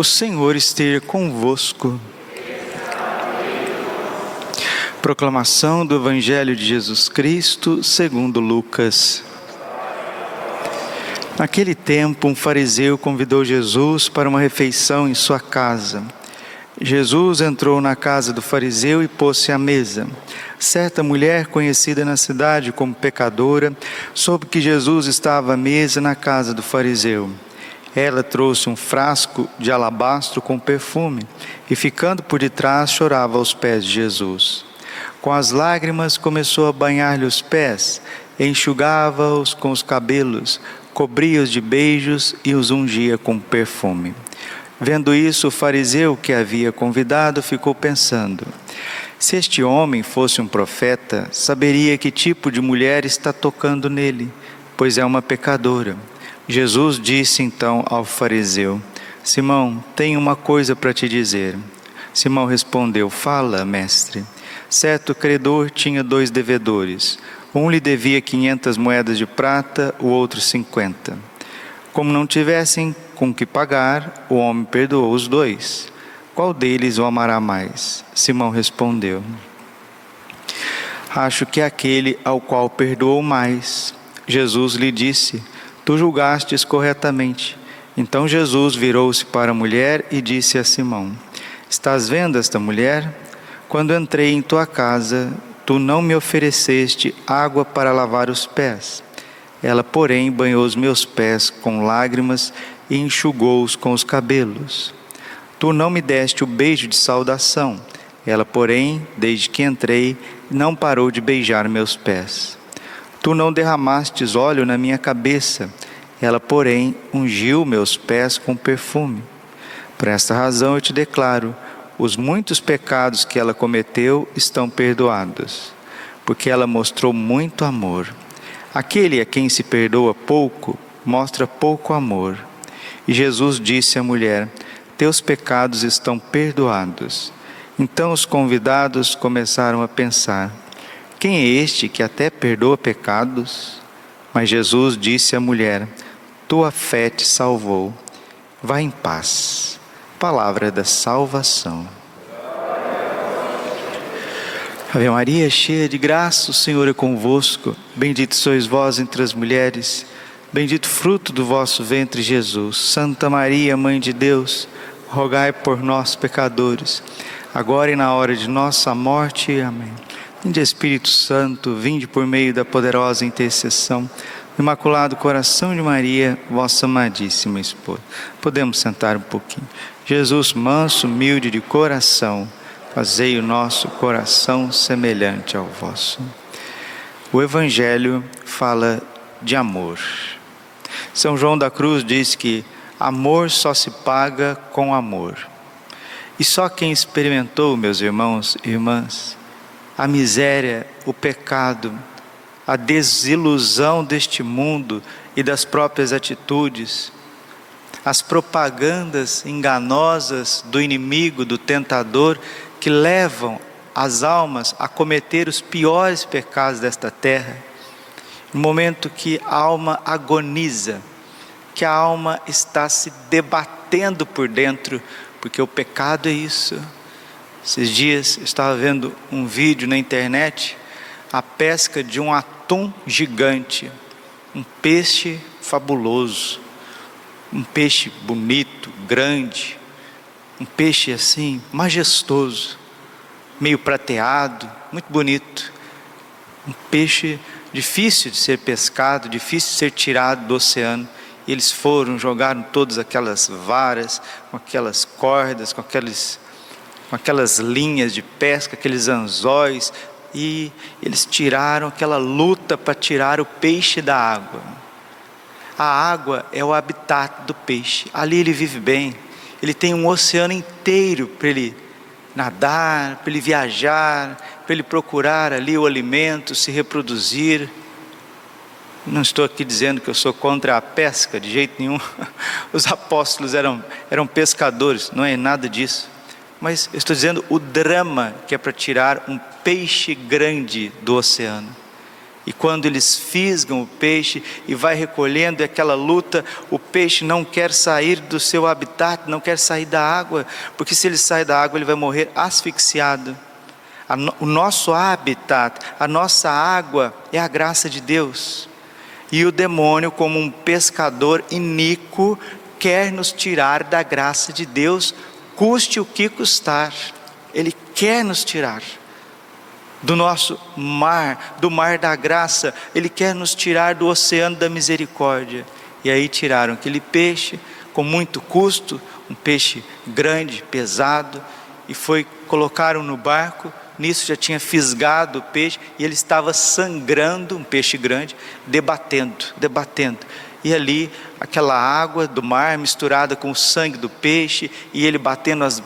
O Senhor esteja convosco. Proclamação do Evangelho de Jesus Cristo, segundo Lucas. Naquele tempo, um fariseu convidou Jesus para uma refeição em sua casa. Jesus entrou na casa do fariseu e pôs-se à mesa. Certa mulher, conhecida na cidade como pecadora, soube que Jesus estava à mesa na casa do fariseu. Ela trouxe um frasco de alabastro com perfume e, ficando por detrás, chorava aos pés de Jesus. Com as lágrimas, começou a banhar-lhe os pés, enxugava-os com os cabelos, cobria-os de beijos e os ungia com perfume. Vendo isso, o fariseu que havia convidado ficou pensando: se este homem fosse um profeta, saberia que tipo de mulher está tocando nele, pois é uma pecadora. Jesus disse então ao fariseu: Simão, tenho uma coisa para te dizer. Simão respondeu: Fala, mestre. Certo credor tinha dois devedores. Um lhe devia quinhentas moedas de prata, o outro cinquenta. Como não tivessem com que pagar, o homem perdoou os dois. Qual deles o amará mais? Simão respondeu: Acho que é aquele ao qual perdoou mais. Jesus lhe disse: Tu julgastes corretamente. Então Jesus virou-se para a mulher e disse a Simão: Estás vendo esta mulher? Quando entrei em tua casa, tu não me ofereceste água para lavar os pés. Ela, porém, banhou os meus pés com lágrimas e enxugou-os com os cabelos. Tu não me deste o beijo de saudação. Ela, porém, desde que entrei, não parou de beijar meus pés. Tu não derramastes óleo na minha cabeça, ela, porém, ungiu meus pés com perfume. Por esta razão eu te declaro: os muitos pecados que ela cometeu estão perdoados, porque ela mostrou muito amor. Aquele a quem se perdoa pouco, mostra pouco amor. E Jesus disse à mulher: Teus pecados estão perdoados. Então os convidados começaram a pensar: quem é este que até perdoa pecados? Mas Jesus disse à mulher: Tua fé te salvou. Vá em paz. Palavra da salvação. Ave Maria, cheia de graça, o Senhor é convosco. Bendito sois vós entre as mulheres. Bendito fruto do vosso ventre, Jesus. Santa Maria, Mãe de Deus, rogai por nós, pecadores, agora e na hora de nossa morte. Amém. Vinde Espírito Santo, vinde por meio da poderosa intercessão do Imaculado Coração de Maria, vossa amadíssima esposa. Podemos sentar um pouquinho. Jesus, manso, humilde de coração, fazei o nosso coração semelhante ao vosso. O Evangelho fala de amor. São João da Cruz diz que amor só se paga com amor. E só quem experimentou, meus irmãos e irmãs, a miséria, o pecado, a desilusão deste mundo e das próprias atitudes, as propagandas enganosas do inimigo, do tentador, que levam as almas a cometer os piores pecados desta terra. No momento que a alma agoniza, que a alma está se debatendo por dentro, porque o pecado é isso esses dias eu estava vendo um vídeo na internet, a pesca de um atum gigante, um peixe fabuloso, um peixe bonito, grande, um peixe assim, majestoso, meio prateado, muito bonito, um peixe difícil de ser pescado, difícil de ser tirado do oceano. E eles foram, jogaram todas aquelas varas, com aquelas cordas, com aqueles com aquelas linhas de pesca, aqueles anzóis, e eles tiraram aquela luta para tirar o peixe da água. A água é o habitat do peixe, ali ele vive bem, ele tem um oceano inteiro para ele nadar, para ele viajar, para ele procurar ali o alimento, se reproduzir. Não estou aqui dizendo que eu sou contra a pesca, de jeito nenhum. Os apóstolos eram, eram pescadores, não é nada disso. Mas eu estou dizendo o drama que é para tirar um peixe grande do oceano. E quando eles fisgam o peixe e vai recolhendo aquela luta, o peixe não quer sair do seu habitat, não quer sair da água, porque se ele sai da água ele vai morrer asfixiado. O nosso habitat, a nossa água é a graça de Deus. E o demônio, como um pescador iníquo, quer nos tirar da graça de Deus, custe o que custar. Ele quer nos tirar do nosso mar, do mar da graça, Ele quer nos tirar do oceano da misericórdia. E aí tiraram aquele peixe com muito custo, um peixe grande, pesado, e foi colocaram no barco. Nisso já tinha fisgado o peixe e ele estava sangrando, um peixe grande, debatendo, debatendo. E ali aquela água do mar misturada com o sangue do peixe e ele batendo as,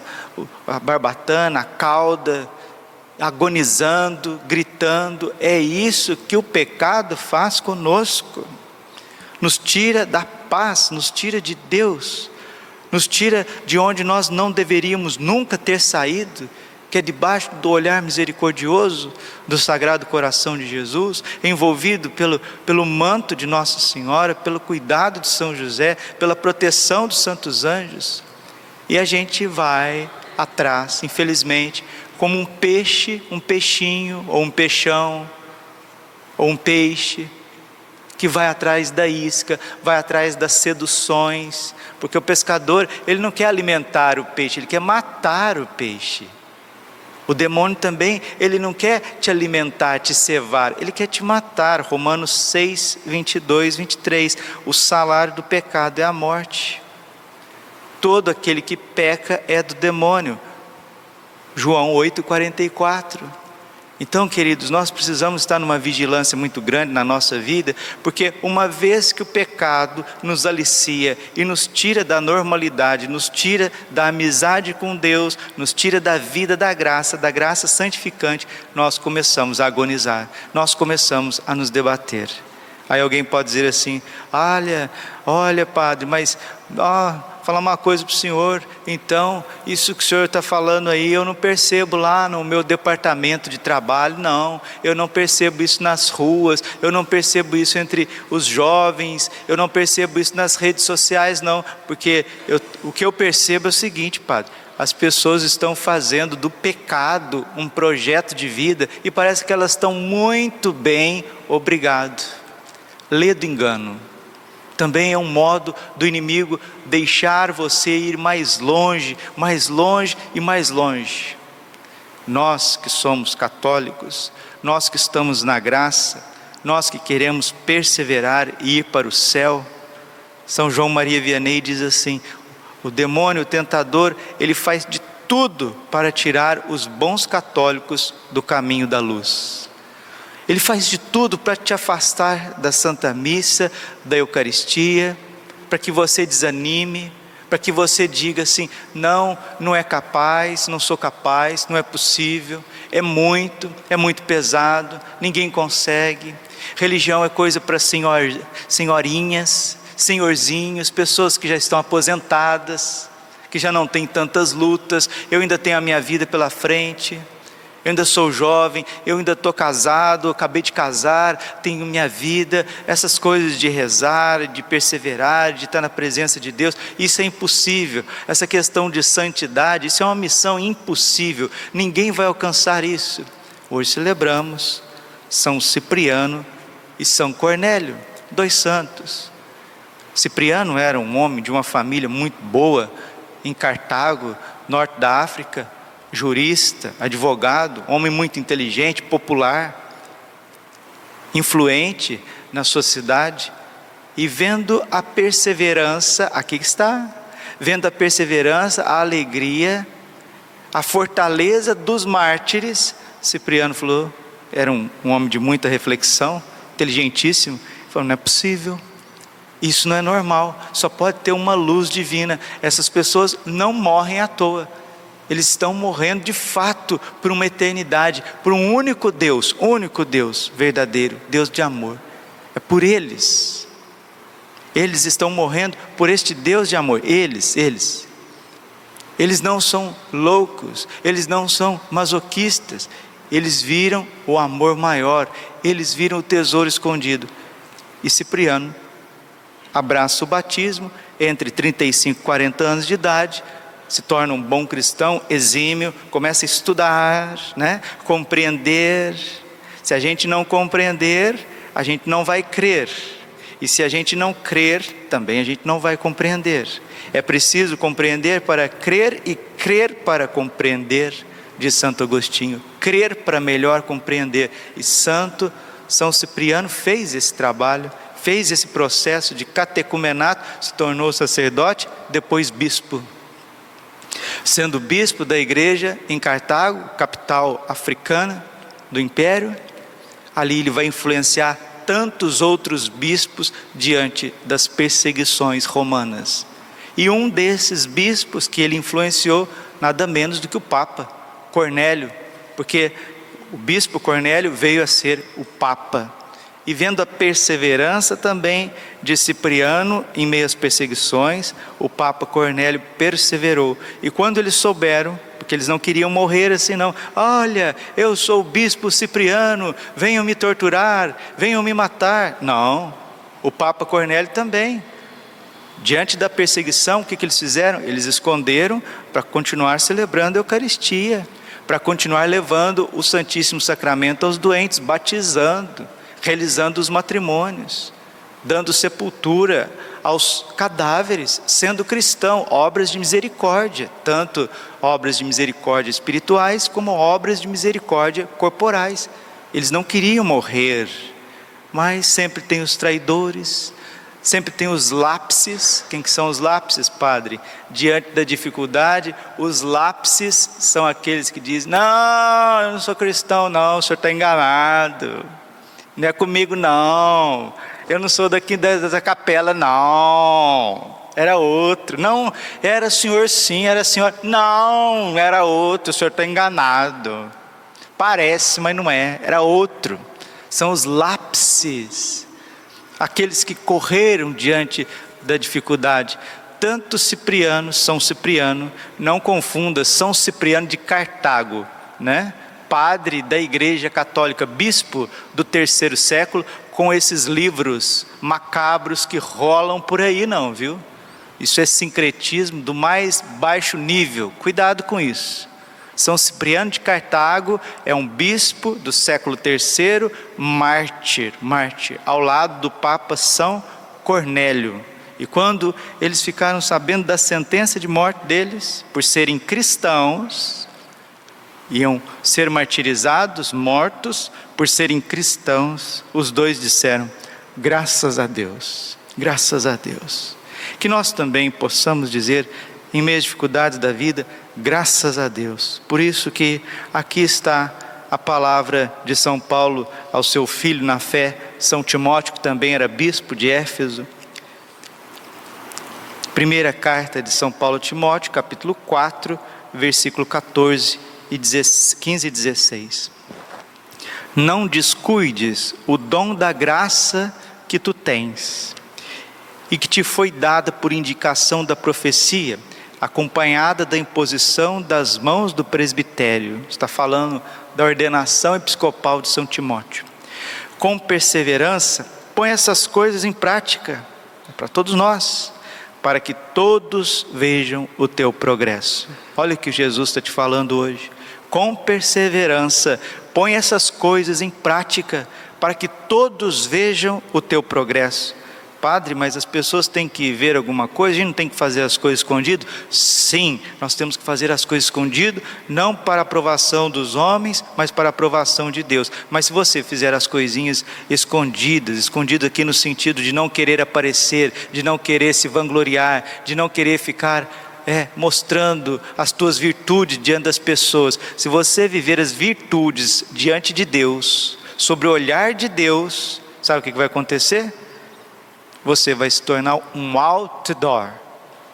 a barbatana, a cauda, agonizando, gritando. É isso que o pecado faz conosco. Nos tira da paz, nos tira de Deus, nos tira de onde nós não deveríamos nunca ter saído, que é debaixo do olhar misericordioso do Sagrado Coração de Jesus, envolvido pelo, pelo manto de Nossa Senhora, pelo cuidado de São José, pela proteção dos santos anjos. E a gente vai atrás, infelizmente, como um peixe, um peixinho, ou um peixão, ou um peixe, que vai atrás da isca, vai atrás das seduções, porque o pescador, ele não quer alimentar o peixe, ele quer matar o peixe. O demônio também, ele não quer te alimentar, te cevar, ele quer te matar. Romanos 6, 22, 23. O salário do pecado é a morte. Todo aquele que peca é do demônio. João 8,44. Então, queridos, nós precisamos estar numa vigilância muito grande na nossa vida, porque uma vez que o pecado nos alicia e nos tira da normalidade, nos tira da amizade com Deus, nos tira da vida da graça, da graça santificante, nós começamos a agonizar, nós começamos a nos debater. Aí alguém pode dizer assim: olha, olha, padre, mas. Oh, falar uma coisa para o senhor, então, isso que o senhor está falando aí, eu não percebo lá no meu departamento de trabalho, não, eu não percebo isso nas ruas, eu não percebo isso entre os jovens, eu não percebo isso nas redes sociais, não, porque eu, o que eu percebo é o seguinte, padre, as pessoas estão fazendo do pecado um projeto de vida e parece que elas estão muito bem, obrigado. Lê do engano. Também é um modo do inimigo deixar você ir mais longe, mais longe e mais longe. Nós que somos católicos, nós que estamos na graça, nós que queremos perseverar e ir para o céu, São João Maria Vianney diz assim: o demônio, o tentador, ele faz de tudo para tirar os bons católicos do caminho da luz. Ele faz de tudo para te afastar da Santa Missa, da Eucaristia, para que você desanime, para que você diga assim: não, não é capaz, não sou capaz, não é possível, é muito, é muito pesado, ninguém consegue. Religião é coisa para senhor, senhorinhas, senhorzinhos, pessoas que já estão aposentadas, que já não têm tantas lutas, eu ainda tenho a minha vida pela frente eu ainda sou jovem, eu ainda estou casado, acabei de casar, tenho minha vida, essas coisas de rezar, de perseverar, de estar na presença de Deus, isso é impossível. Essa questão de santidade, isso é uma missão impossível, ninguém vai alcançar isso. Hoje celebramos São Cipriano e São Cornélio, dois santos. Cipriano era um homem de uma família muito boa em Cartago, norte da África jurista, advogado, homem muito inteligente, popular, influente na sociedade, e vendo a perseverança, aqui está, vendo a perseverança, a alegria, a fortaleza dos mártires, Cipriano falou, era um, um homem de muita reflexão, inteligentíssimo, falou: não é possível, isso não é normal, só pode ter uma luz divina. Essas pessoas não morrem à toa, eles estão morrendo de fato por uma eternidade, por um único Deus, único Deus verdadeiro, Deus de amor. É por eles. Eles estão morrendo por este Deus de amor. Eles, eles. Eles não são loucos, eles não são masoquistas, eles viram o amor maior, eles viram o tesouro escondido. E Cipriano abraça o batismo entre 35 e 40 anos de idade, se torna um bom cristão, exímio, começa a estudar, né? compreender. Se a gente não compreender, a gente não vai crer. E se a gente não crer, também a gente não vai compreender. É preciso compreender para crer e crer para compreender, diz Santo Agostinho. Crer para melhor compreender. E Santo São Cipriano fez esse trabalho, fez esse processo de catecumenato, se tornou sacerdote, depois bispo. Sendo bispo da igreja em Cartago, capital africana do império, ali ele vai influenciar tantos outros bispos diante das perseguições romanas. E um desses bispos que ele influenciou, nada menos do que o Papa, Cornélio, porque o bispo Cornélio veio a ser o Papa. E vendo a perseverança também de Cipriano em meio às perseguições, o Papa Cornélio perseverou. E quando eles souberam porque eles não queriam morrer assim, não. Olha, eu sou o bispo Cipriano, venham me torturar, venham me matar. Não, o Papa Cornélio também. Diante da perseguição, o que, que eles fizeram? Eles esconderam para continuar celebrando a Eucaristia, para continuar levando o Santíssimo Sacramento aos doentes, batizando, realizando os matrimônios, dando sepultura aos cadáveres, sendo cristão, obras de misericórdia, tanto obras de misericórdia espirituais como obras de misericórdia corporais. Eles não queriam morrer, mas sempre tem os traidores, sempre tem os lápses. Quem que são os lápses, padre? Diante da dificuldade, os lápses são aqueles que dizem: Não, eu não sou cristão, não, o senhor está enganado. Não é comigo, não. Eu não sou daqui da, capela, não. Era outro. Não, era senhor sim, era senhor. Não, era outro. O senhor está enganado. Parece, mas não é. Era outro. São os lápses. Aqueles que correram diante da dificuldade. Tanto Cipriano, São Cipriano, não confunda, São Cipriano de Cartago, né? Padre da Igreja Católica, bispo do terceiro século, com esses livros macabros que rolam por aí, não, viu? Isso é sincretismo do mais baixo nível, cuidado com isso. São Cipriano de Cartago é um bispo do século III, mártir, mártir, ao lado do Papa São Cornélio. E quando eles ficaram sabendo da sentença de morte deles, por serem cristãos, iam ser martirizados, mortos, por serem cristãos, os dois disseram: graças a Deus, graças a Deus. Que nós também possamos dizer, em meio às dificuldades da vida, graças a Deus. Por isso que aqui está a palavra de São Paulo ao seu filho na fé, São Timóteo, que também era bispo de Éfeso. Primeira carta de São Paulo a Timóteo, capítulo 4, versículo 14 e 15 e 16. Não descuides o dom da graça que tu tens e que te foi dada por indicação da profecia, acompanhada da imposição das mãos do presbitério. Está falando da ordenação episcopal de São Timóteo. Com perseverança, põe essas coisas em prática para todos nós, para que todos vejam o teu progresso. Olha o que Jesus está te falando hoje. Com perseverança, Põe essas coisas em prática para que todos vejam o teu progresso. Padre, mas as pessoas têm que ver alguma coisa, a gente não tem que fazer as coisas escondido? Sim, nós temos que fazer as coisas escondido, não para aprovação dos homens, mas para aprovação de Deus. Mas se você fizer as coisinhas escondidas, escondido aqui no sentido de não querer aparecer, de não querer se vangloriar, de não querer ficar é, mostrando as tuas virtudes diante das pessoas. Se você viver as virtudes diante de Deus, sobre o olhar de Deus, sabe o que vai acontecer? Você vai se tornar um outdoor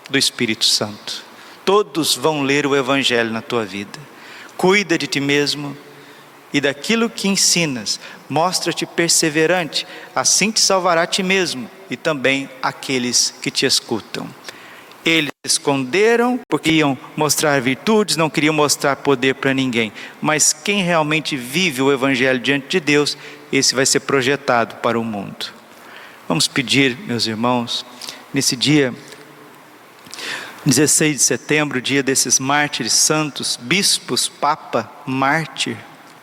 do Espírito Santo. Todos vão ler o Evangelho na tua vida. Cuida de ti mesmo e daquilo que ensinas. Mostra-te perseverante, assim te salvará a ti mesmo e também aqueles que te escutam. Eles esconderam porque iam mostrar virtudes, não queriam mostrar poder para ninguém. Mas quem realmente vive o Evangelho diante de Deus, esse vai ser projetado para o mundo. Vamos pedir, meus irmãos, nesse dia, 16 de setembro, dia desses mártires santos, bispos, papa, mártir,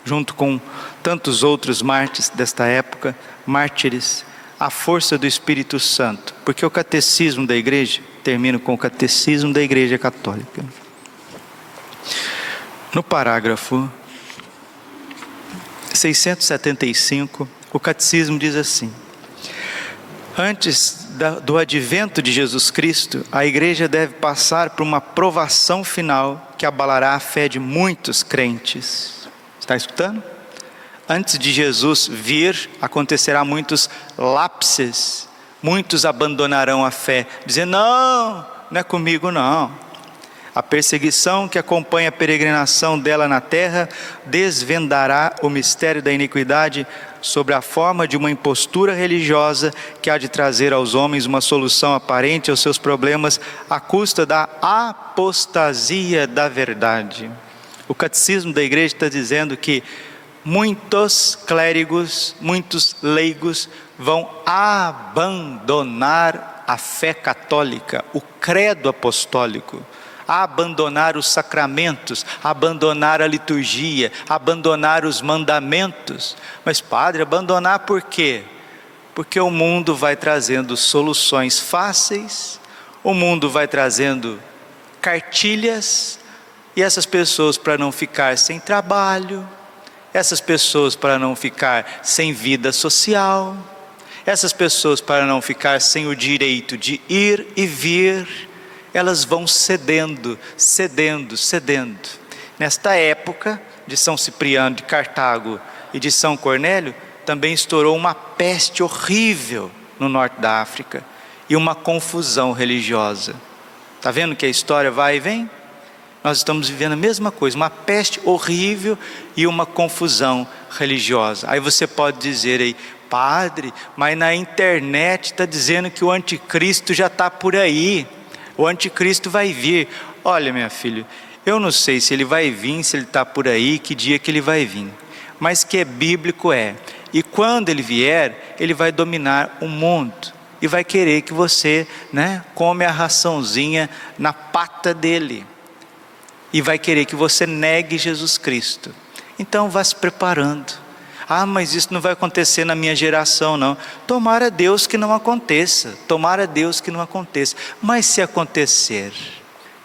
junto com tantos outros mártires desta época, mártires, a força do Espírito Santo, porque o catecismo da igreja termino com o Catecismo da Igreja Católica. No parágrafo 675, o Catecismo diz assim: Antes do advento de Jesus Cristo, a igreja deve passar por uma provação final que abalará a fé de muitos crentes. Está escutando? Antes de Jesus vir, acontecerá muitos lapses Muitos abandonarão a fé, dizendo: não, não é comigo não. A perseguição que acompanha a peregrinação dela na terra desvendará o mistério da iniquidade sobre a forma de uma impostura religiosa que há de trazer aos homens uma solução aparente aos seus problemas à custa da apostasia da verdade. O catecismo da igreja está dizendo que muitos clérigos, muitos leigos vão abandonar a fé católica, o credo apostólico, abandonar os sacramentos, abandonar a liturgia, abandonar os mandamentos. Mas, padre, abandonar por quê? Porque o mundo vai trazendo soluções fáceis, o mundo vai trazendo cartilhas, e essas pessoas, para não ficar sem trabalho, essas pessoas para não ficar sem vida social, essas pessoas para não ficar sem o direito de ir e vir, elas vão cedendo, cedendo, cedendo. Nesta época de São Cipriano de Cartago e de São Cornélio, também estourou uma peste horrível no norte da África e uma confusão religiosa. Está vendo que a história vai e vem? Nós estamos vivendo a mesma coisa, uma peste horrível e uma confusão religiosa. Aí você pode dizer aí, padre, mas na internet está dizendo que o anticristo já está por aí, o anticristo vai vir. Olha, minha filha, eu não sei se ele vai vir, se ele está por aí, que dia que ele vai vir, mas que é bíblico é. E quando ele vier, ele vai dominar o mundo e vai querer que você, né, come a raçãozinha na pata dele e vai querer que você negue Jesus Cristo. Então vá se preparando. Ah, mas isso não vai acontecer na minha geração, não. Tomara Deus que não aconteça. Tomara Deus que não aconteça. Mas se acontecer,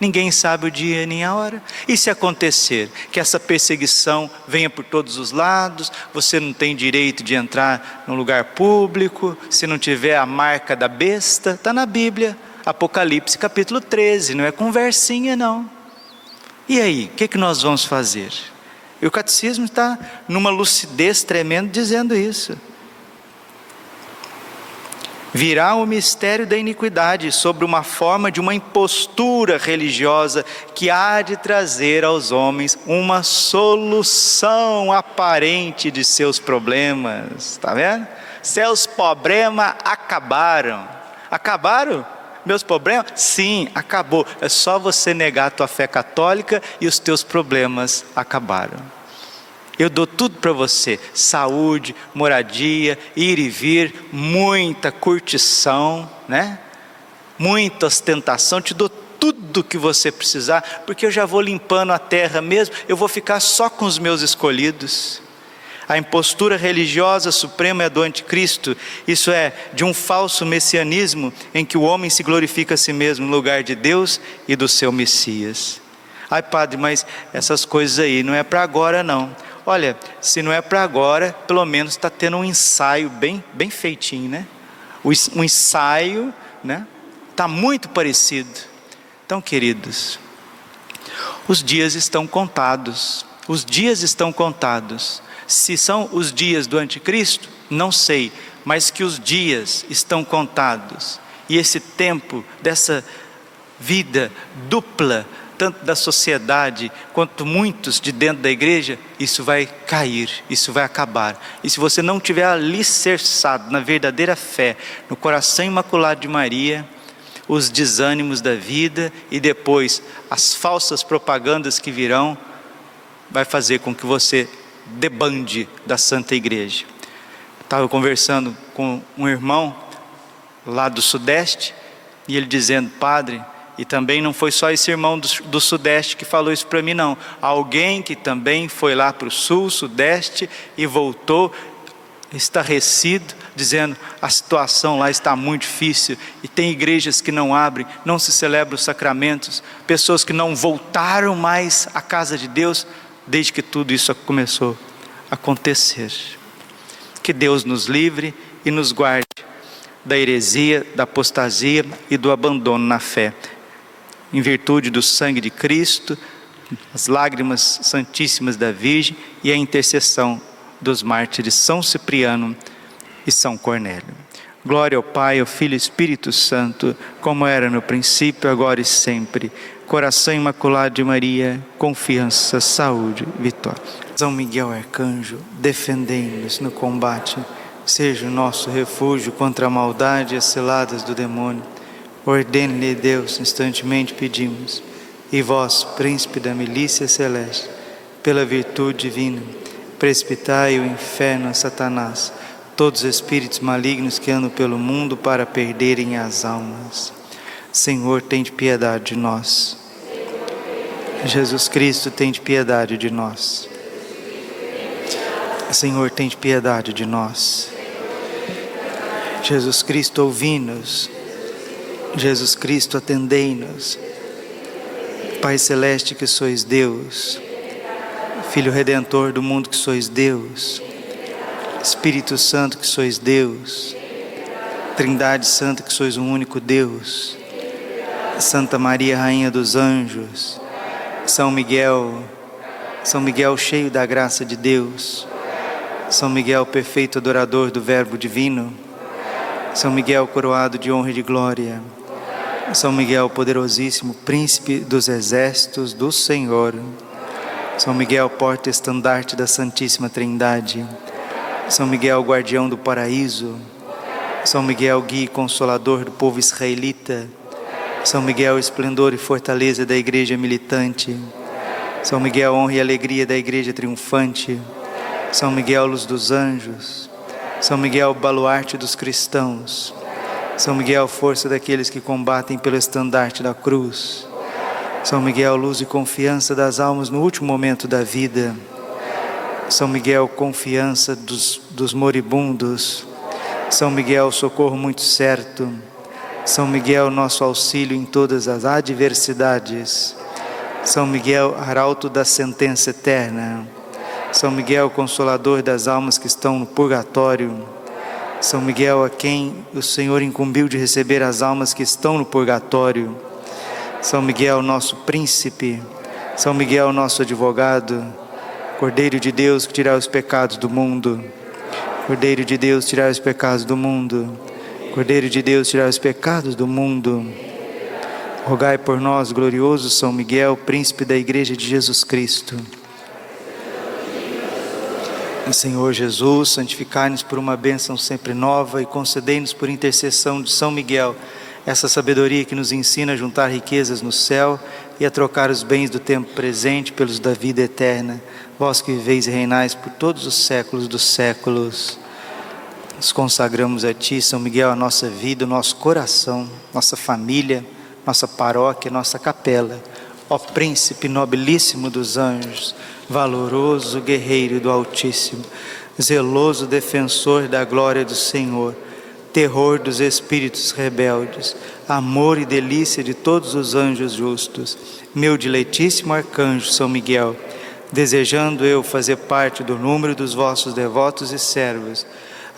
ninguém sabe o dia nem a hora. E se acontecer que essa perseguição venha por todos os lados, você não tem direito de entrar num lugar público, se não tiver a marca da besta, está na Bíblia, Apocalipse capítulo 13, não é conversinha, não. E aí, o que, que nós vamos fazer? E o catecismo está numa lucidez tremenda dizendo isso. Virá o mistério da iniquidade sobre uma forma de uma impostura religiosa que há de trazer aos homens uma solução aparente de seus problemas. Está vendo? Seus problemas acabaram. Acabaram? Meus problemas? Sim, acabou. É só você negar a tua fé católica e os teus problemas acabaram. Eu dou tudo para você: saúde, moradia, ir e vir, muita curtição, né? Muita ostentação, te dou tudo que você precisar, porque eu já vou limpando a terra mesmo, eu vou ficar só com os meus escolhidos. A impostura religiosa suprema é do anticristo, isso é, de um falso messianismo em que o homem se glorifica a si mesmo no lugar de Deus e do seu Messias. Ai, padre, mas essas coisas aí não é para agora, não. Olha, se não é para agora, pelo menos está tendo um ensaio bem, bem feitinho, né? Um ensaio, né? Está muito parecido. Então, queridos, os dias estão contados. Os dias estão contados. Se são os dias do anticristo, não sei, mas que os dias estão contados. E esse tempo dessa vida dupla, tanto da sociedade quanto muitos de dentro da igreja, isso vai cair, isso vai acabar. E se você não tiver alicerçado na verdadeira fé, no coração imaculado de Maria, os desânimos da vida e depois as falsas propagandas que virão, vai fazer com que você debande da Santa Igreja. Estava conversando com um irmão lá do Sudeste e ele dizendo, Padre, e também não foi só esse irmão do, do Sudeste que falou isso para mim, não. Alguém que também foi lá para o Sul, Sudeste e voltou estarrecido, dizendo: a situação lá está muito difícil e tem igrejas que não abrem, não se celebram os sacramentos, pessoas que não voltaram mais à casa de Deus desde que tudo isso começou a acontecer. Que Deus nos livre e nos guarde da heresia, da apostasia e do abandono na fé. Em virtude do sangue de Cristo, as lágrimas santíssimas da Virgem e a intercessão dos mártires São Cipriano e São Cornélio. Glória ao Pai, ao Filho e Espírito Santo, como era no princípio, agora e sempre. Coração Imaculado de Maria, confiança, saúde, vitória. São Miguel Arcanjo, defendei-nos no combate seja o nosso refúgio contra a maldade e as ciladas do demônio. Ordene-lhe Deus, instantemente pedimos. E vós, príncipe da milícia celeste, pela virtude divina, precipitai o inferno a Satanás, todos os espíritos malignos que andam pelo mundo para perderem as almas. Senhor, tem de piedade de nós. Jesus Cristo, tem de piedade de nós. Senhor, tem de piedade de nós. Jesus Cristo, ouvi-nos. Jesus Cristo, atendei-nos. Pai Celeste, que sois Deus. Filho Redentor do mundo, que sois Deus. Espírito Santo, que sois Deus. Trindade Santa, que sois um único Deus. Santa Maria, Rainha dos Anjos. São Miguel, São Miguel cheio da graça de Deus. São Miguel, perfeito adorador do Verbo Divino. São Miguel, coroado de honra e de glória. São Miguel, poderosíssimo, príncipe dos exércitos do Senhor. São Miguel, porta-estandarte da Santíssima Trindade. São Miguel, guardião do paraíso. São Miguel, guia e consolador do povo israelita. São Miguel, esplendor e fortaleza da igreja militante. São Miguel, honra e alegria da igreja triunfante. São Miguel, luz dos anjos. São Miguel, baluarte dos cristãos. São Miguel, força daqueles que combatem pelo estandarte da cruz. São Miguel, luz e confiança das almas no último momento da vida. São Miguel, confiança dos, dos moribundos. São Miguel, socorro muito certo. São Miguel, nosso auxílio em todas as adversidades. São Miguel, arauto da sentença eterna. São Miguel, consolador das almas que estão no purgatório. São Miguel, a quem o Senhor incumbiu de receber as almas que estão no purgatório. São Miguel, nosso príncipe. São Miguel, nosso advogado. Cordeiro de Deus que tirar os pecados do mundo. Cordeiro de Deus, tirar os pecados do mundo. Cordeiro de Deus, tirar os pecados do mundo. Rogai por nós, glorioso São Miguel, príncipe da Igreja de Jesus Cristo. Senhor Jesus, santificai-nos por uma bênção sempre nova e concedei-nos por intercessão de São Miguel essa sabedoria que nos ensina a juntar riquezas no céu e a trocar os bens do tempo presente pelos da vida eterna. Vós que viveis e reinais por todos os séculos dos séculos. Consagramos a Ti, São Miguel, a nossa vida, o nosso coração, nossa família, nossa paróquia, nossa capela. Ó Príncipe nobilíssimo dos anjos, valoroso guerreiro do Altíssimo, zeloso defensor da glória do Senhor, terror dos espíritos rebeldes, amor e delícia de todos os anjos justos, meu diletíssimo arcanjo São Miguel, desejando eu fazer parte do número dos vossos devotos e servos,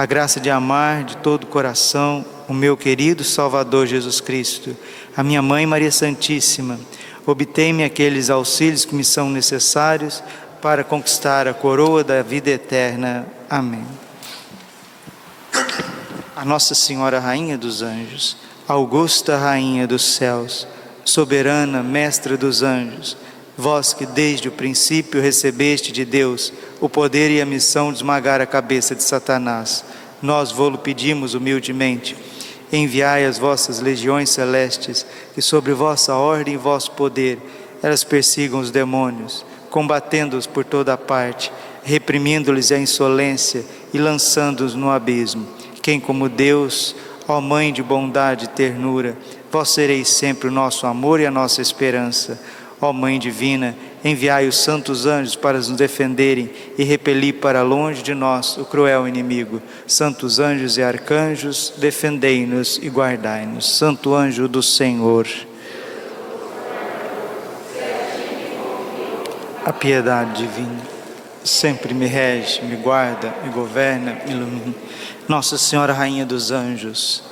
A graça de amar de todo o coração o meu querido Salvador Jesus Cristo, a minha mãe Maria Santíssima, obtém-me aqueles auxílios que me são necessários para conquistar a coroa da vida eterna. Amém. A Nossa Senhora Rainha dos Anjos, Augusta Rainha dos Céus, soberana Mestra dos Anjos, vós que desde o princípio recebeste de Deus o poder e a missão de esmagar a cabeça de Satanás, nós vô-lo pedimos humildemente Enviai as vossas legiões celestes, que sobre vossa ordem e vosso poder elas persigam os demônios, combatendo-os por toda parte, reprimindo-lhes a insolência e lançando-os no abismo. Quem como Deus, ó Mãe de bondade e ternura, vós sereis sempre o nosso amor e a nossa esperança. Ó Mãe divina, enviai os santos anjos para nos defenderem e repelir para longe de nós o cruel inimigo. Santos anjos e arcanjos, defendei-nos e guardai-nos. Santo anjo do Senhor. A piedade divina sempre me rege, me guarda, me governa, me ilumina. Nossa Senhora, Rainha dos Anjos,